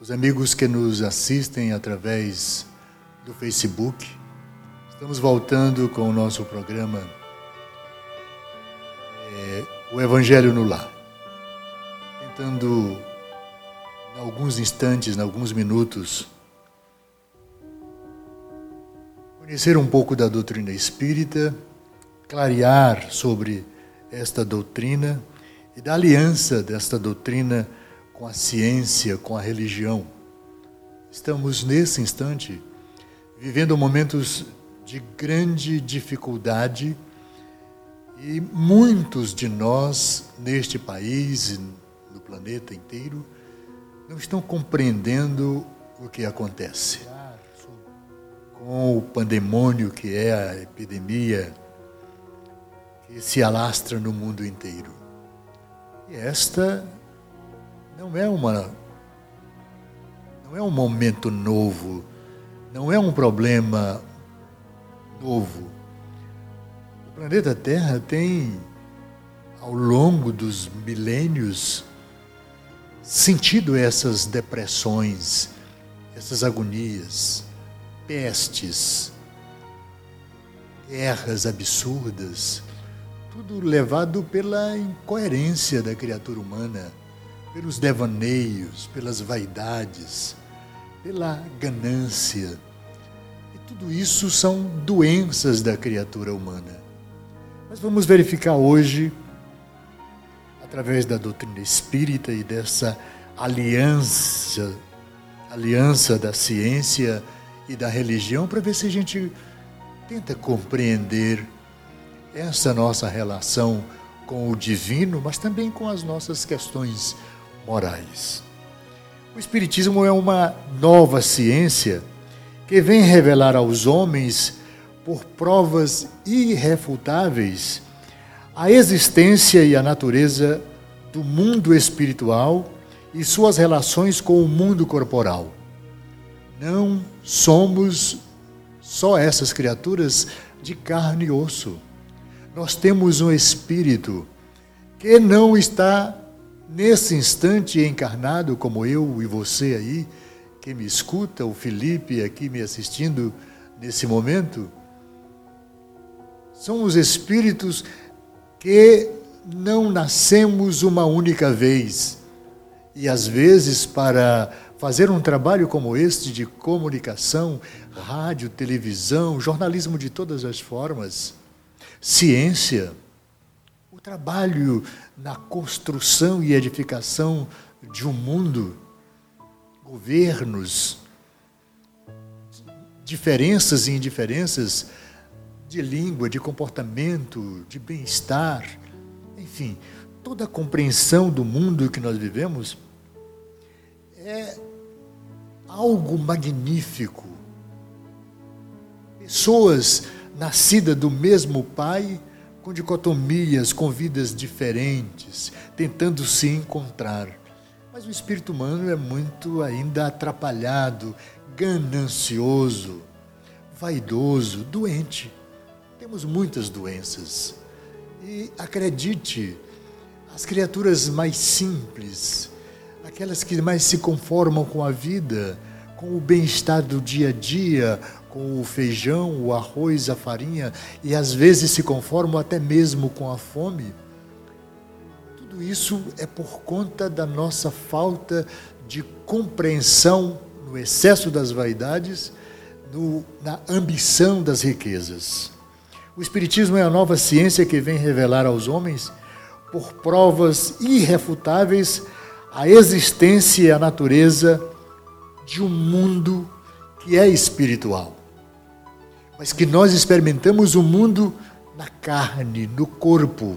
os amigos que nos assistem através do Facebook. Estamos voltando com o nosso programa é, O Evangelho no Lar. Tentando, em alguns instantes, em alguns minutos, conhecer um pouco da doutrina espírita, clarear sobre esta doutrina e da aliança desta doutrina com a ciência, com a religião. Estamos nesse instante vivendo momentos de grande dificuldade e muitos de nós neste país e no planeta inteiro não estão compreendendo o que acontece. Com o pandemônio que é a epidemia que se alastra no mundo inteiro. E esta não é uma não é um momento novo, não é um problema novo. O planeta Terra tem ao longo dos milênios sentido essas depressões, essas agonias, pestes, guerras absurdas, tudo levado pela incoerência da criatura humana pelos devaneios, pelas vaidades, pela ganância. E tudo isso são doenças da criatura humana. Mas vamos verificar hoje, através da doutrina espírita e dessa aliança, aliança da ciência e da religião, para ver se a gente tenta compreender essa nossa relação com o divino, mas também com as nossas questões morais. O Espiritismo é uma nova ciência que vem revelar aos homens, por provas irrefutáveis, a existência e a natureza do mundo espiritual e suas relações com o mundo corporal. Não somos só essas criaturas de carne e osso. Nós temos um espírito que não está nesse instante encarnado, como eu e você aí, que me escuta, o Felipe aqui me assistindo nesse momento, são os espíritos que não nascemos uma única vez. E às vezes, para fazer um trabalho como este de comunicação, rádio, televisão, jornalismo de todas as formas, ciência, o trabalho na construção e edificação de um mundo, governos, diferenças e indiferenças de língua, de comportamento, de bem-estar, enfim, toda a compreensão do mundo que nós vivemos é algo magnífico. Pessoas nascidas do mesmo pai com dicotomias, com vidas diferentes, tentando se encontrar. Mas o espírito humano é muito ainda atrapalhado, ganancioso, vaidoso, doente. Temos muitas doenças. E acredite, as criaturas mais simples, aquelas que mais se conformam com a vida, com o bem-estar do dia a dia, com o feijão, o arroz, a farinha e às vezes se conformam até mesmo com a fome. Tudo isso é por conta da nossa falta de compreensão no excesso das vaidades, no, na ambição das riquezas. O Espiritismo é a nova ciência que vem revelar aos homens, por provas irrefutáveis, a existência e a natureza de um mundo que é espiritual mas que nós experimentamos o mundo na carne, no corpo.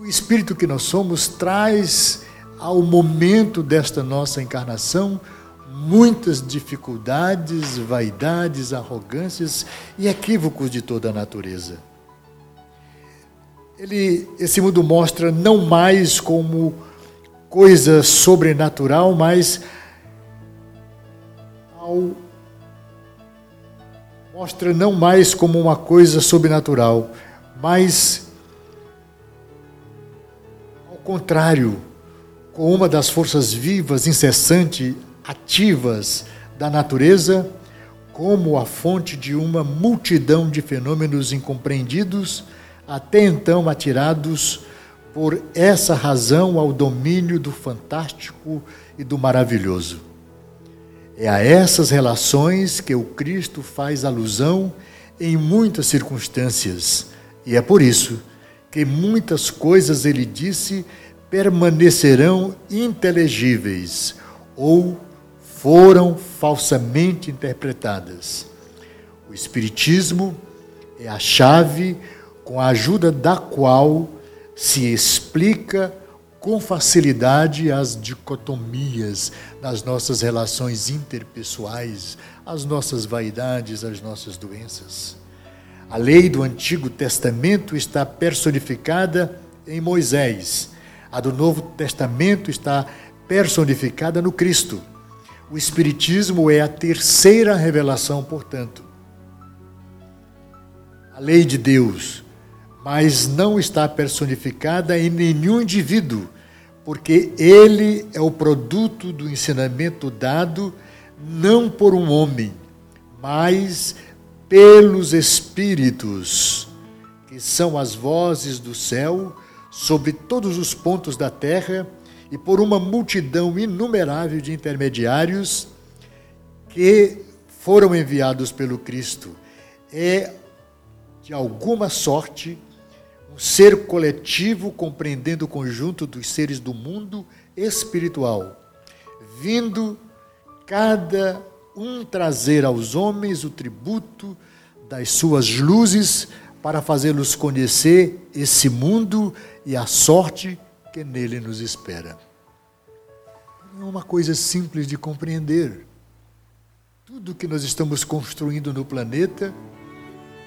O espírito que nós somos traz ao momento desta nossa encarnação muitas dificuldades, vaidades, arrogâncias e equívocos de toda a natureza. Ele, esse mundo mostra não mais como coisa sobrenatural, mas ao mostra não mais como uma coisa sobrenatural, mas ao contrário, com uma das forças vivas, incessante, ativas da natureza, como a fonte de uma multidão de fenômenos incompreendidos, até então atirados por essa razão ao domínio do fantástico e do maravilhoso. É a essas relações que o Cristo faz alusão em muitas circunstâncias, e é por isso que muitas coisas ele disse permanecerão inteligíveis ou foram falsamente interpretadas. O Espiritismo é a chave com a ajuda da qual se explica com facilidade as dicotomias nas nossas relações interpessoais, as nossas vaidades, as nossas doenças. A lei do Antigo Testamento está personificada em Moisés. A do Novo Testamento está personificada no Cristo. O Espiritismo é a terceira revelação, portanto. A lei de Deus, mas não está personificada em nenhum indivíduo, porque ele é o produto do ensinamento dado não por um homem, mas pelos Espíritos, que são as vozes do céu sobre todos os pontos da terra e por uma multidão inumerável de intermediários que foram enviados pelo Cristo. É, de alguma sorte, um ser coletivo compreendendo o conjunto dos seres do mundo espiritual, vindo cada um trazer aos homens o tributo das suas luzes para fazê-los conhecer esse mundo e a sorte que nele nos espera. Não é uma coisa simples de compreender. Tudo que nós estamos construindo no planeta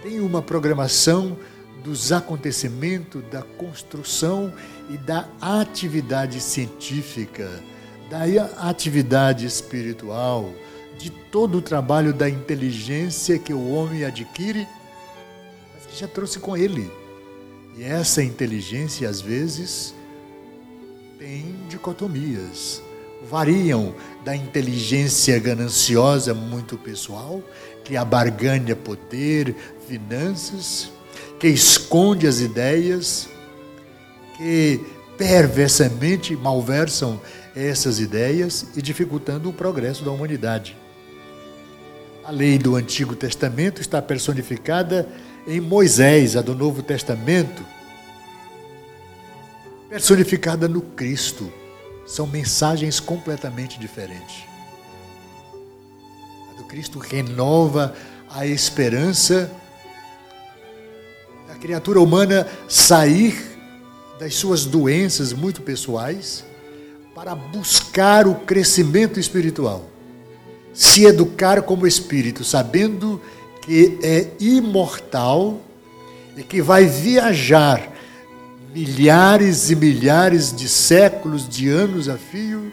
tem uma programação dos acontecimentos, da construção e da atividade científica, da atividade espiritual, de todo o trabalho da inteligência que o homem adquire, mas que já trouxe com ele. E essa inteligência, às vezes, tem dicotomias. Variam da inteligência gananciosa, muito pessoal, que abarganha poder, finanças, que esconde as ideias, que perversamente malversam essas ideias e dificultando o progresso da humanidade. A lei do Antigo Testamento está personificada em Moisés, a do Novo Testamento personificada no Cristo. São mensagens completamente diferentes. A do Cristo renova a esperança criatura humana sair das suas doenças muito pessoais para buscar o crescimento espiritual. Se educar como espírito, sabendo que é imortal e que vai viajar milhares e milhares de séculos, de anos a fio,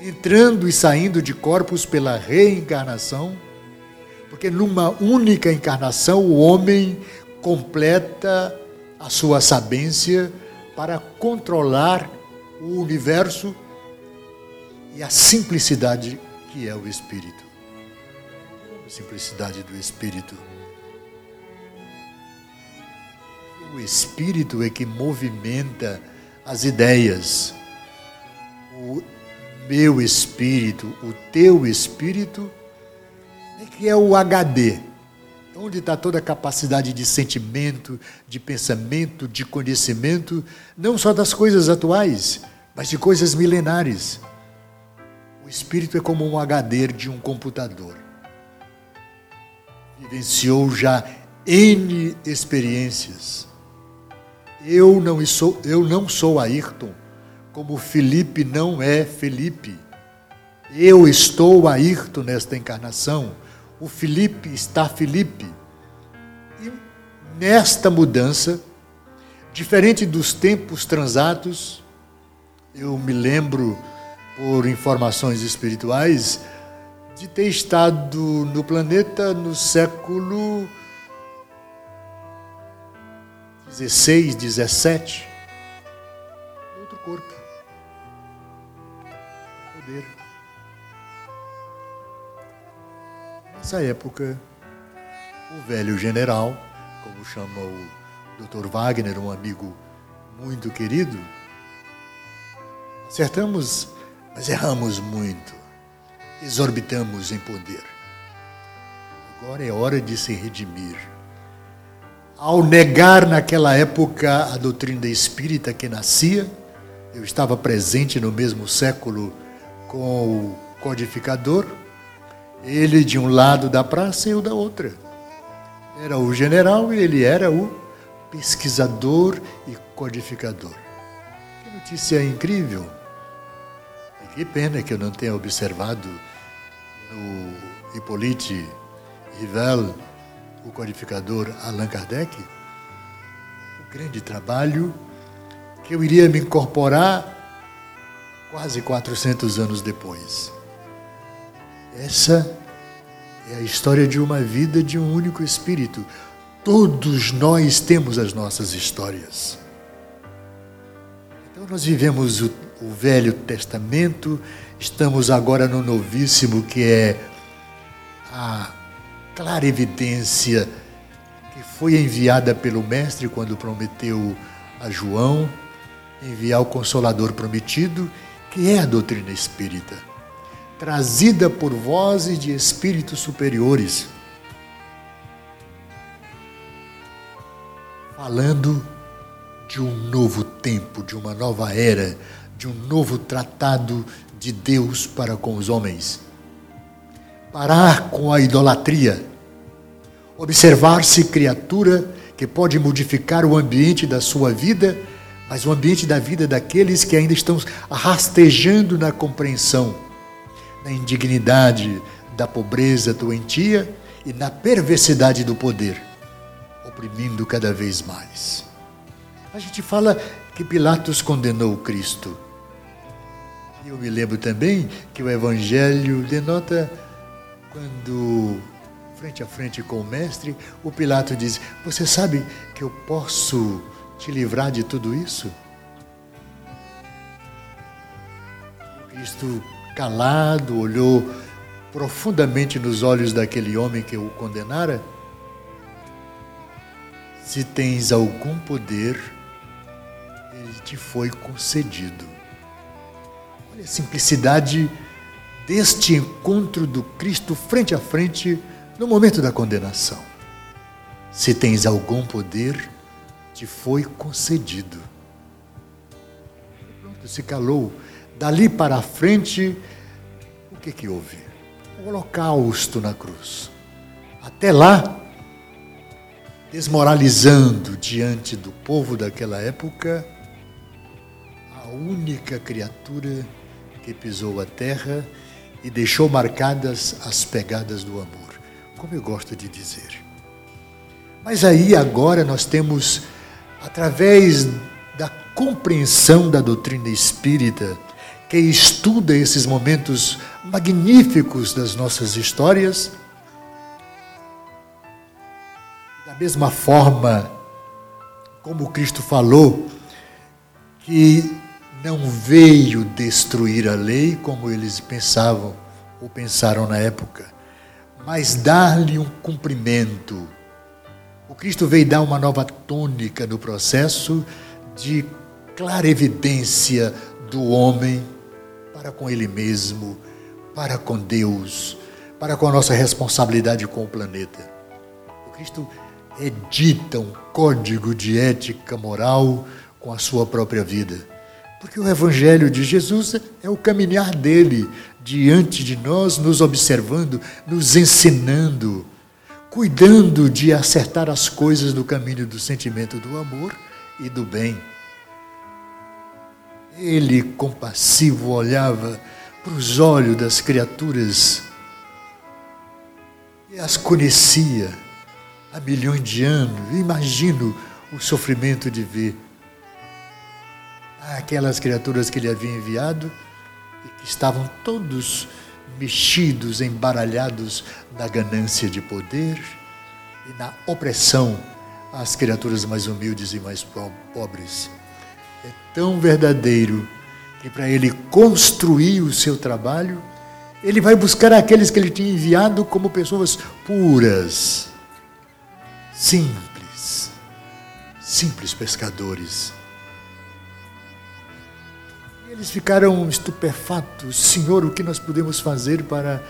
entrando e saindo de corpos pela reencarnação, porque numa única encarnação o homem completa a sua sabência para controlar o universo e a simplicidade que é o Espírito. A simplicidade do Espírito. O espírito é que movimenta as ideias. O meu espírito, o teu espírito, é que é o HD. Onde está toda a capacidade de sentimento, de pensamento, de conhecimento, não só das coisas atuais, mas de coisas milenares. O espírito é como um HD de um computador. Vivenciou já N experiências eu não sou, eu não sou Ayrton, como Felipe não é Felipe. Eu estou Ayrton nesta encarnação. O Felipe está Felipe. E nesta mudança, diferente dos tempos transatos, eu me lembro, por informações espirituais, de ter estado no planeta no século 16, 17, Nessa época, o velho general, como chama o Dr. Wagner, um amigo muito querido, acertamos, mas erramos muito, exorbitamos em poder. Agora é hora de se redimir. Ao negar naquela época a doutrina espírita que nascia, eu estava presente no mesmo século com o codificador, ele de um lado da praça e eu da outra. Era o general e ele era o pesquisador e codificador. Que notícia incrível! E que pena que eu não tenha observado no Hippolyte Rivel, o codificador Allan Kardec, o grande trabalho que eu iria me incorporar quase 400 anos depois. Essa é a história de uma vida de um único espírito. Todos nós temos as nossas histórias. Então nós vivemos o, o Velho Testamento, estamos agora no Novíssimo, que é a clara evidência que foi enviada pelo Mestre quando prometeu a João enviar o Consolador prometido, que é a doutrina espírita, trazida por vozes de espíritos superiores, falando de um novo tempo, de uma nova era, de um novo tratado de Deus para com os homens. Parar com a idolatria, observar-se criatura que pode modificar o ambiente da sua vida mas o ambiente da vida daqueles que ainda estão rastejando na compreensão, na indignidade da pobreza doentia e na perversidade do poder, oprimindo cada vez mais. A gente fala que Pilatos condenou Cristo. E eu me lembro também que o Evangelho denota quando, frente a frente com o Mestre, o Pilato diz: Você sabe que eu posso te livrar de tudo isso? Cristo, calado, olhou profundamente nos olhos daquele homem que o condenara. Se tens algum poder, ele te foi concedido. Olha a simplicidade deste encontro do Cristo frente a frente no momento da condenação. Se tens algum poder, te foi concedido. Pronto, se calou. Dali para frente, o que que houve? O holocausto na cruz. Até lá, desmoralizando diante do povo daquela época, a única criatura que pisou a terra e deixou marcadas as pegadas do amor, como eu gosto de dizer. Mas aí agora nós temos através da compreensão da doutrina espírita, que estuda esses momentos magníficos das nossas histórias, da mesma forma como Cristo falou que não veio destruir a lei como eles pensavam ou pensaram na época, mas dar-lhe um cumprimento. O Cristo veio dar uma nova tônica no processo de clara evidência do homem para com ele mesmo, para com Deus, para com a nossa responsabilidade com o planeta. O Cristo edita um código de ética moral com a sua própria vida. Porque o Evangelho de Jesus é o caminhar dele diante de nós, nos observando, nos ensinando cuidando de acertar as coisas no caminho do sentimento do amor e do bem. Ele, compassivo, olhava para os olhos das criaturas e as conhecia há milhões de anos. Imagino o sofrimento de ver aquelas criaturas que ele havia enviado e que estavam todos mexidos, embaralhados na ganância de poder e na opressão às criaturas mais humildes e mais pobres. É tão verdadeiro e para ele construir o seu trabalho, ele vai buscar aqueles que ele tinha enviado como pessoas puras, simples, simples pescadores. E eles ficaram estupefatos: Senhor, o que nós podemos fazer para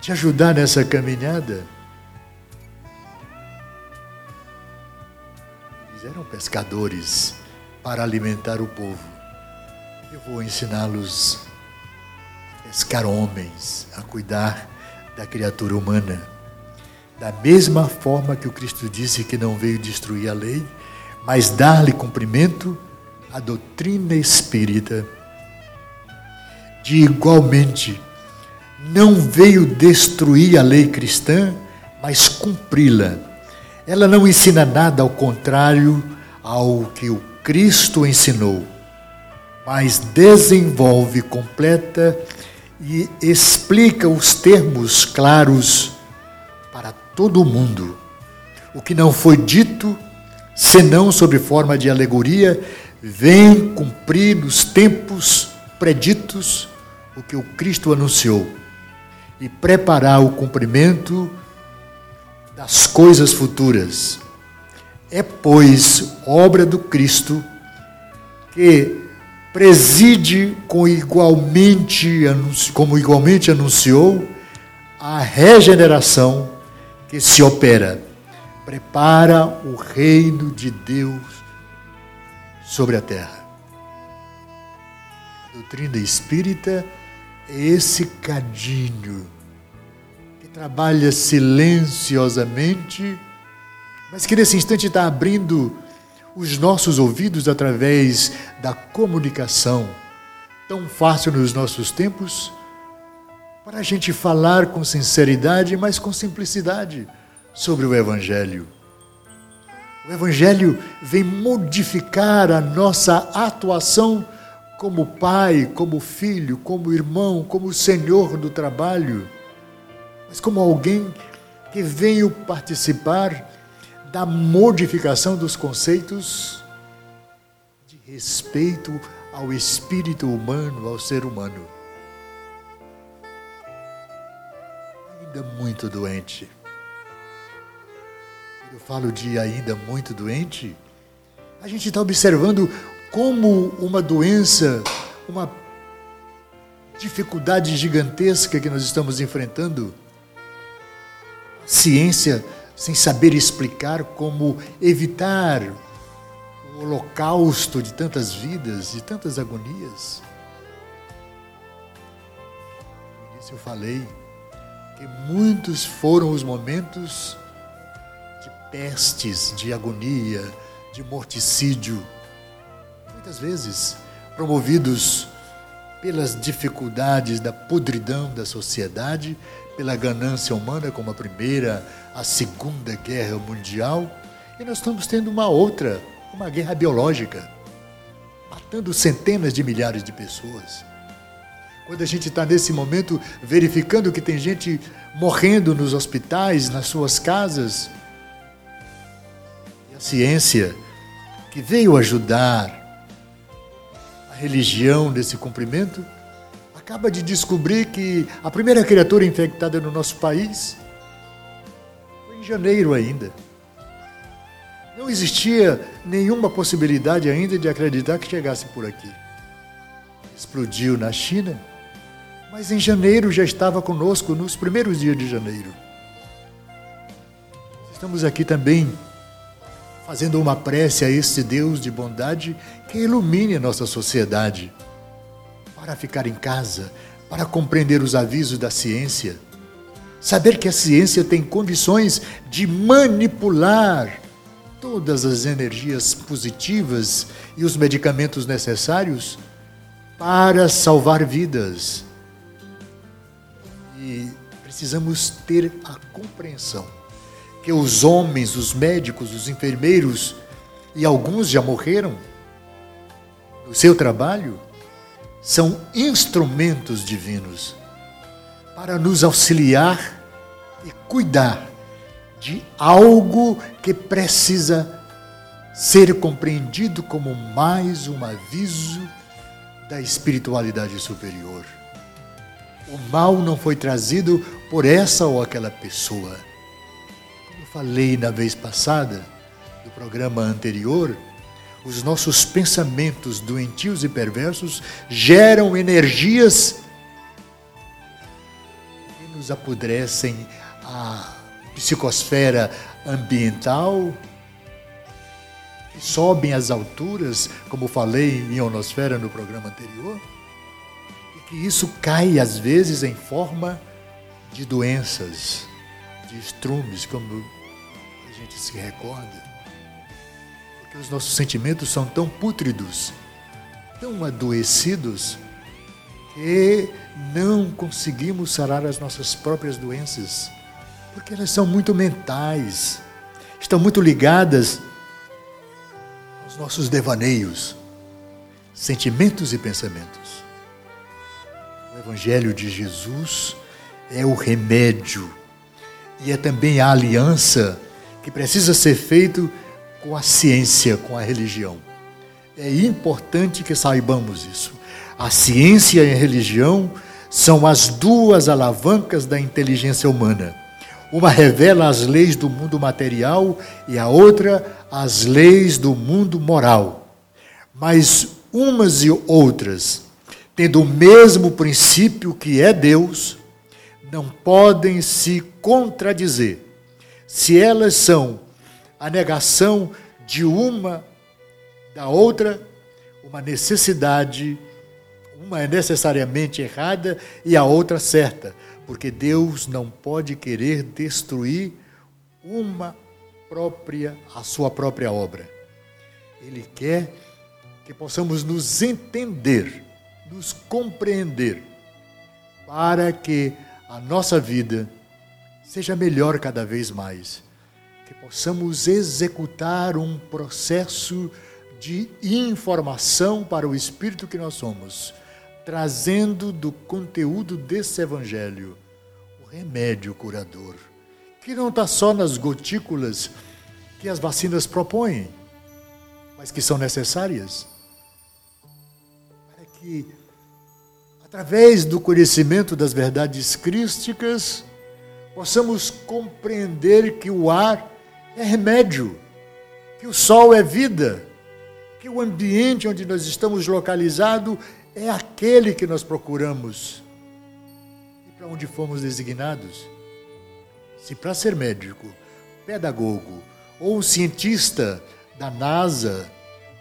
te ajudar nessa caminhada? Eles eram pescadores para alimentar o povo. Eu vou ensiná-los a pescar homens, a cuidar da criatura humana. Da mesma forma que o Cristo disse que não veio destruir a lei, mas dar-lhe cumprimento à doutrina espírita. De igualmente, não veio destruir a lei cristã, mas cumpri-la. Ela não ensina nada ao contrário ao que o Cristo ensinou mas desenvolve, completa e explica os termos claros para todo mundo. O que não foi dito, senão sob forma de alegoria, vem cumprir nos tempos preditos o que o Cristo anunciou e preparar o cumprimento das coisas futuras. É, pois, obra do Cristo que preside com igualmente, como igualmente anunciou, a regeneração que se opera. Prepara o reino de Deus sobre a terra. A doutrina espírita é esse cadinho que trabalha silenciosamente, mas que nesse instante está abrindo os nossos ouvidos através da comunicação, tão fácil nos nossos tempos, para a gente falar com sinceridade, mas com simplicidade sobre o Evangelho. O Evangelho vem modificar a nossa atuação como pai, como filho, como irmão, como senhor do trabalho, mas como alguém que veio participar da modificação dos conceitos de respeito ao espírito humano, ao ser humano. Ainda muito doente. Quando eu falo de ainda muito doente, a gente está observando como uma doença, uma dificuldade gigantesca que nós estamos enfrentando, a ciência sem saber explicar como evitar o holocausto de tantas vidas, de tantas agonias. No início eu falei que muitos foram os momentos de pestes, de agonia, de morticídio, muitas vezes promovidos pelas dificuldades da podridão da sociedade, pela ganância humana, como a primeira, a segunda guerra mundial, e nós estamos tendo uma outra, uma guerra biológica, matando centenas de milhares de pessoas. Quando a gente está nesse momento verificando que tem gente morrendo nos hospitais, nas suas casas, e a ciência que veio ajudar religião nesse cumprimento, acaba de descobrir que a primeira criatura infectada no nosso país foi em janeiro ainda. Não existia nenhuma possibilidade ainda de acreditar que chegasse por aqui. Explodiu na China, mas em janeiro já estava conosco, nos primeiros dias de janeiro. Estamos aqui também fazendo uma prece a este Deus de bondade que ilumine a nossa sociedade para ficar em casa, para compreender os avisos da ciência. Saber que a ciência tem condições de manipular todas as energias positivas e os medicamentos necessários para salvar vidas. E precisamos ter a compreensão que os homens, os médicos, os enfermeiros e alguns já morreram no seu trabalho são instrumentos divinos para nos auxiliar e cuidar de algo que precisa ser compreendido como mais um aviso da espiritualidade superior. O mal não foi trazido por essa ou aquela pessoa. Falei na vez passada, no programa anterior, os nossos pensamentos doentios e perversos geram energias que nos apodrecem. A psicosfera ambiental, que sobem às alturas, como falei em ionosfera no programa anterior, e que isso cai às vezes em forma de doenças, de estrumes, como gente se recorda. Porque os nossos sentimentos são tão pútridos, tão adoecidos, que não conseguimos sarar as nossas próprias doenças porque elas são muito mentais, estão muito ligadas aos nossos devaneios, sentimentos e pensamentos. O Evangelho de Jesus é o remédio e é também a aliança que precisa ser feito com a ciência, com a religião. É importante que saibamos isso. A ciência e a religião são as duas alavancas da inteligência humana. Uma revela as leis do mundo material e a outra as leis do mundo moral. Mas umas e outras, tendo o mesmo princípio que é Deus, não podem se contradizer. Se elas são a negação de uma da outra, uma necessidade, uma é necessariamente errada e a outra certa porque Deus não pode querer destruir uma própria a sua própria obra. Ele quer que possamos nos entender, nos compreender, para que a nossa vida seja melhor cada vez mais, que possamos executar um processo de informação para o espírito que nós somos trazendo do conteúdo desse evangelho o remédio curador, que não está só nas gotículas que as vacinas propõem, mas que são necessárias. Para que, através do conhecimento das verdades crísticas, possamos compreender que o ar é remédio, que o sol é vida, que o ambiente onde nós estamos localizados é aquele que nós procuramos e para onde fomos designados. Se para ser médico, pedagogo ou um cientista da NASA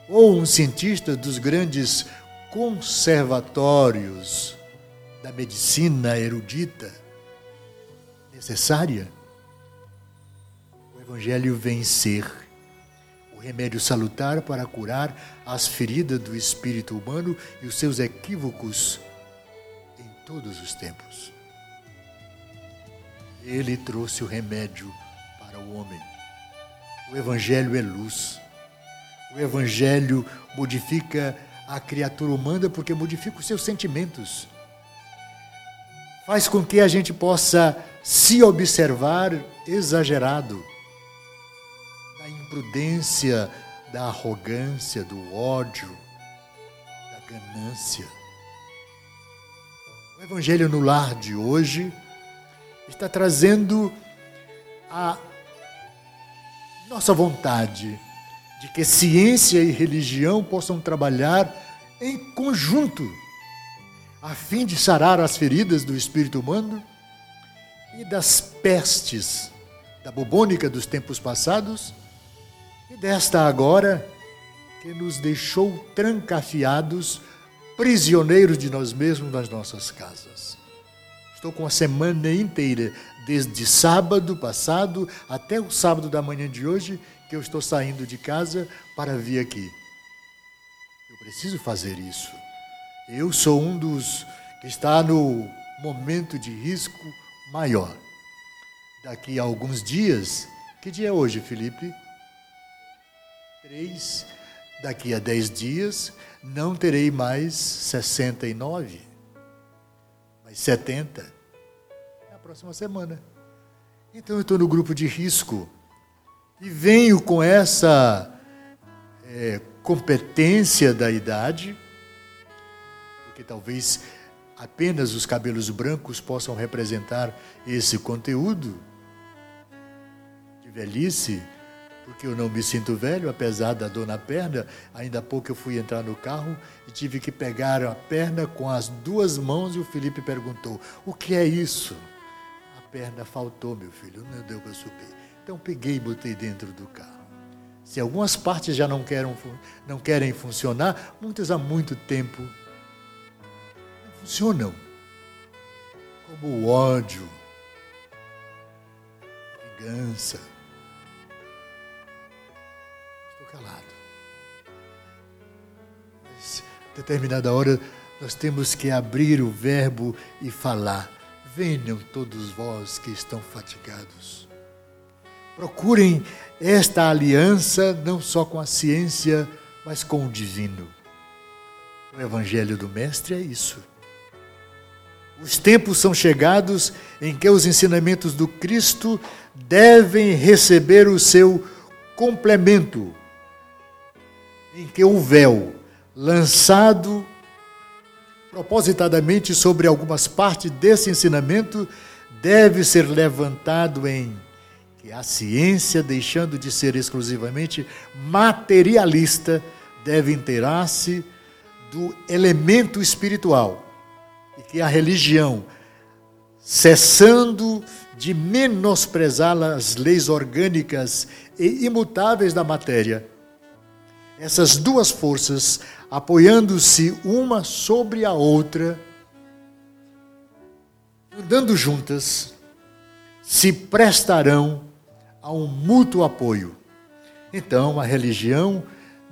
ou um cientista dos grandes conservatórios da medicina erudita necessária, o Evangelho vem ser o remédio salutar para curar as feridas do espírito humano e os seus equívocos em todos os tempos. Ele trouxe o remédio para o homem. O Evangelho é luz. O Evangelho modifica a criatura humana porque modifica os seus sentimentos. Faz com que a gente possa se observar exagerado imprudência, da arrogância, do ódio, da ganância. O Evangelho no Lar de hoje está trazendo a nossa vontade de que ciência e religião possam trabalhar em conjunto, a fim de sarar as feridas do espírito humano e das pestes da bubônica dos tempos passados e desta agora que nos deixou trancafiados, prisioneiros de nós mesmos nas nossas casas. Estou com a semana inteira, desde sábado passado até o sábado da manhã de hoje, que eu estou saindo de casa para vir aqui. Eu preciso fazer isso. Eu sou um dos que está no momento de risco maior. Daqui a alguns dias, que dia é hoje, Felipe? Três, daqui a dez dias, não terei mais 69, mas 70 na próxima semana. Então eu estou no grupo de risco e venho com essa é, competência da idade porque talvez apenas os cabelos brancos possam representar esse conteúdo de velhice, porque eu não me sinto velho, apesar da dor na perna. Ainda há pouco eu fui entrar no carro e tive que pegar a perna com as duas mãos e o Felipe perguntou: O que é isso? A perna faltou, meu filho, não deu para subir. Então peguei e botei dentro do carro. Se algumas partes já não, querem, não querem funcionar, muitas há muito tempo funcionam. Como o ódio, a vingança. Estou calado. Mas, determinada hora, nós temos que abrir o verbo e falar. Venham todos vós que estão fatigados Procurem esta aliança não só com a ciência, mas com o divino. O Evangelho do Mestre é isso. Os tempos são chegados em que os ensinamentos do Cristo devem receber o seu complemento, em que o véu lançado propositadamente sobre algumas partes desse ensinamento deve ser levantado em que a ciência, deixando de ser exclusivamente materialista, deve inteirar-se do elemento espiritual e que a religião, cessando de menosprezar as leis orgânicas e imutáveis da matéria, essas duas forças, apoiando-se uma sobre a outra, andando juntas, se prestarão a um mútuo apoio. Então, a religião,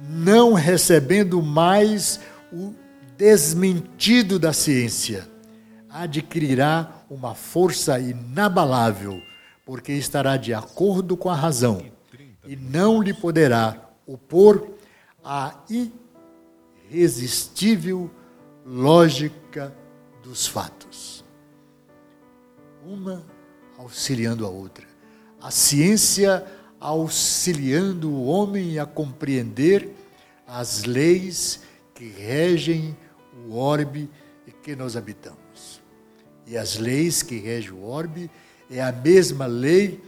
não recebendo mais o desmentido da ciência, adquirirá uma força inabalável, porque estará de acordo com a razão e não lhe poderá opor a irresistível lógica dos fatos. Uma auxiliando a outra a ciência auxiliando o homem a compreender as leis que regem o orbe em que nós habitamos. E as leis que regem o orbe é a mesma lei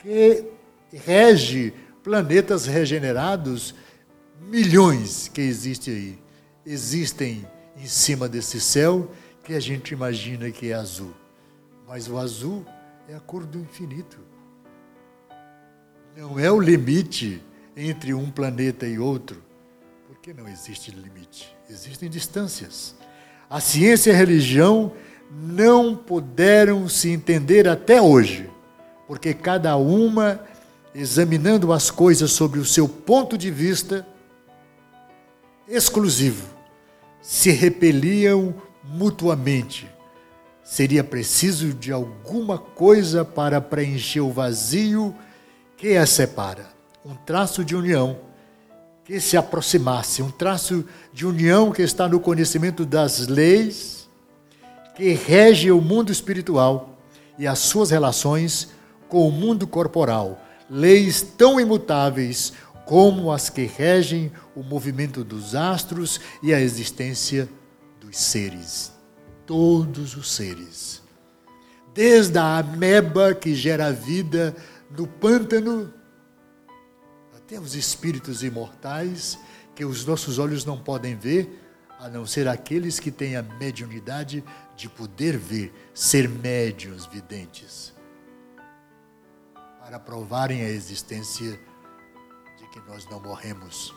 que rege planetas regenerados, milhões que existem aí. Existem em cima desse céu que a gente imagina que é azul. Mas o azul é a cor do infinito não é o limite entre um planeta e outro, porque não existe limite, existem distâncias. A ciência e a religião não puderam se entender até hoje, porque cada uma, examinando as coisas sob o seu ponto de vista exclusivo, se repeliam mutuamente. Seria preciso de alguma coisa para preencher o vazio que a separa? Um traço de união que se aproximasse, um traço de união que está no conhecimento das leis que rege o mundo espiritual e as suas relações com o mundo corporal, leis tão imutáveis como as que regem o movimento dos astros e a existência dos seres, todos os seres. Desde a ameba que gera vida no pântano, até os espíritos imortais que os nossos olhos não podem ver, a não ser aqueles que têm a mediunidade de poder ver, ser médiuns videntes, para provarem a existência de que nós não morremos,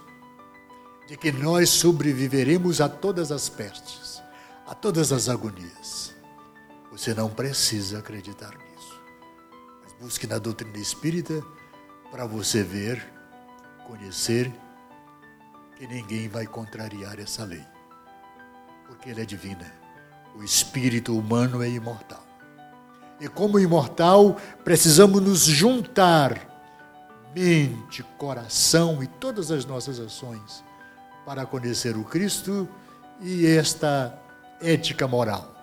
de que nós sobreviveremos a todas as pestes, a todas as agonias. Você não precisa acreditar Busque na doutrina espírita para você ver, conhecer que ninguém vai contrariar essa lei, porque ela é divina. O espírito humano é imortal. E como imortal, precisamos nos juntar, mente, coração e todas as nossas ações, para conhecer o Cristo e esta ética moral,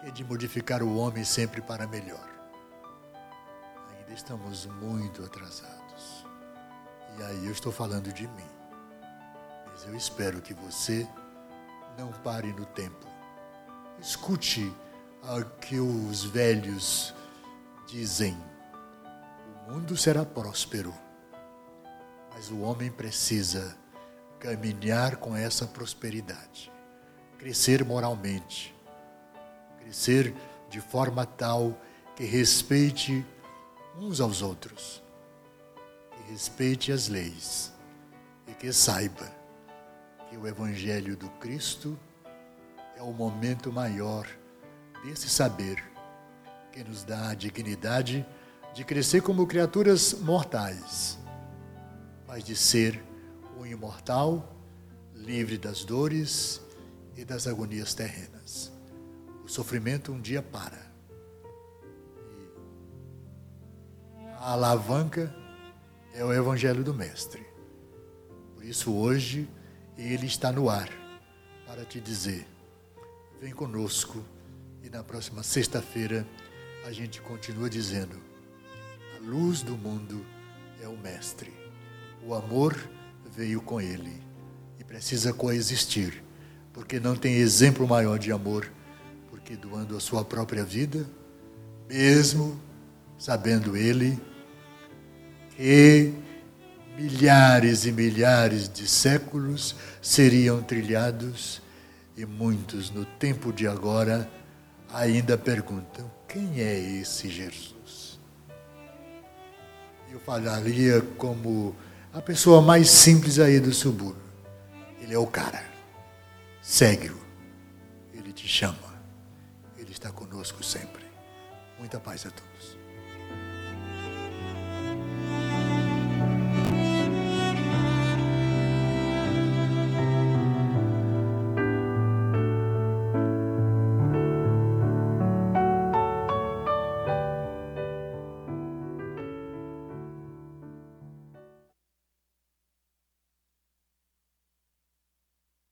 que é de modificar o homem sempre para melhor estamos muito atrasados. E aí eu estou falando de mim. Mas eu espero que você não pare no tempo. Escute o que os velhos dizem. O mundo será próspero, mas o homem precisa caminhar com essa prosperidade, crescer moralmente, crescer de forma tal que respeite uns aos outros, respeite as leis e que saiba que o Evangelho do Cristo é o momento maior desse saber que nos dá a dignidade de crescer como criaturas mortais, mas de ser um imortal livre das dores e das agonias terrenas. O sofrimento um dia para. A alavanca é o Evangelho do Mestre. Por isso, hoje, ele está no ar para te dizer: vem conosco. E na próxima sexta-feira, a gente continua dizendo: a luz do mundo é o Mestre. O amor veio com ele e precisa coexistir, porque não tem exemplo maior de amor, porque doando a sua própria vida, mesmo sabendo ele que milhares e milhares de séculos seriam trilhados e muitos no tempo de agora ainda perguntam: quem é esse Jesus? Eu falaria como a pessoa mais simples aí do subúrbio. Ele é o cara. Segue-o. Ele te chama. Ele está conosco sempre. Muita paz a todos.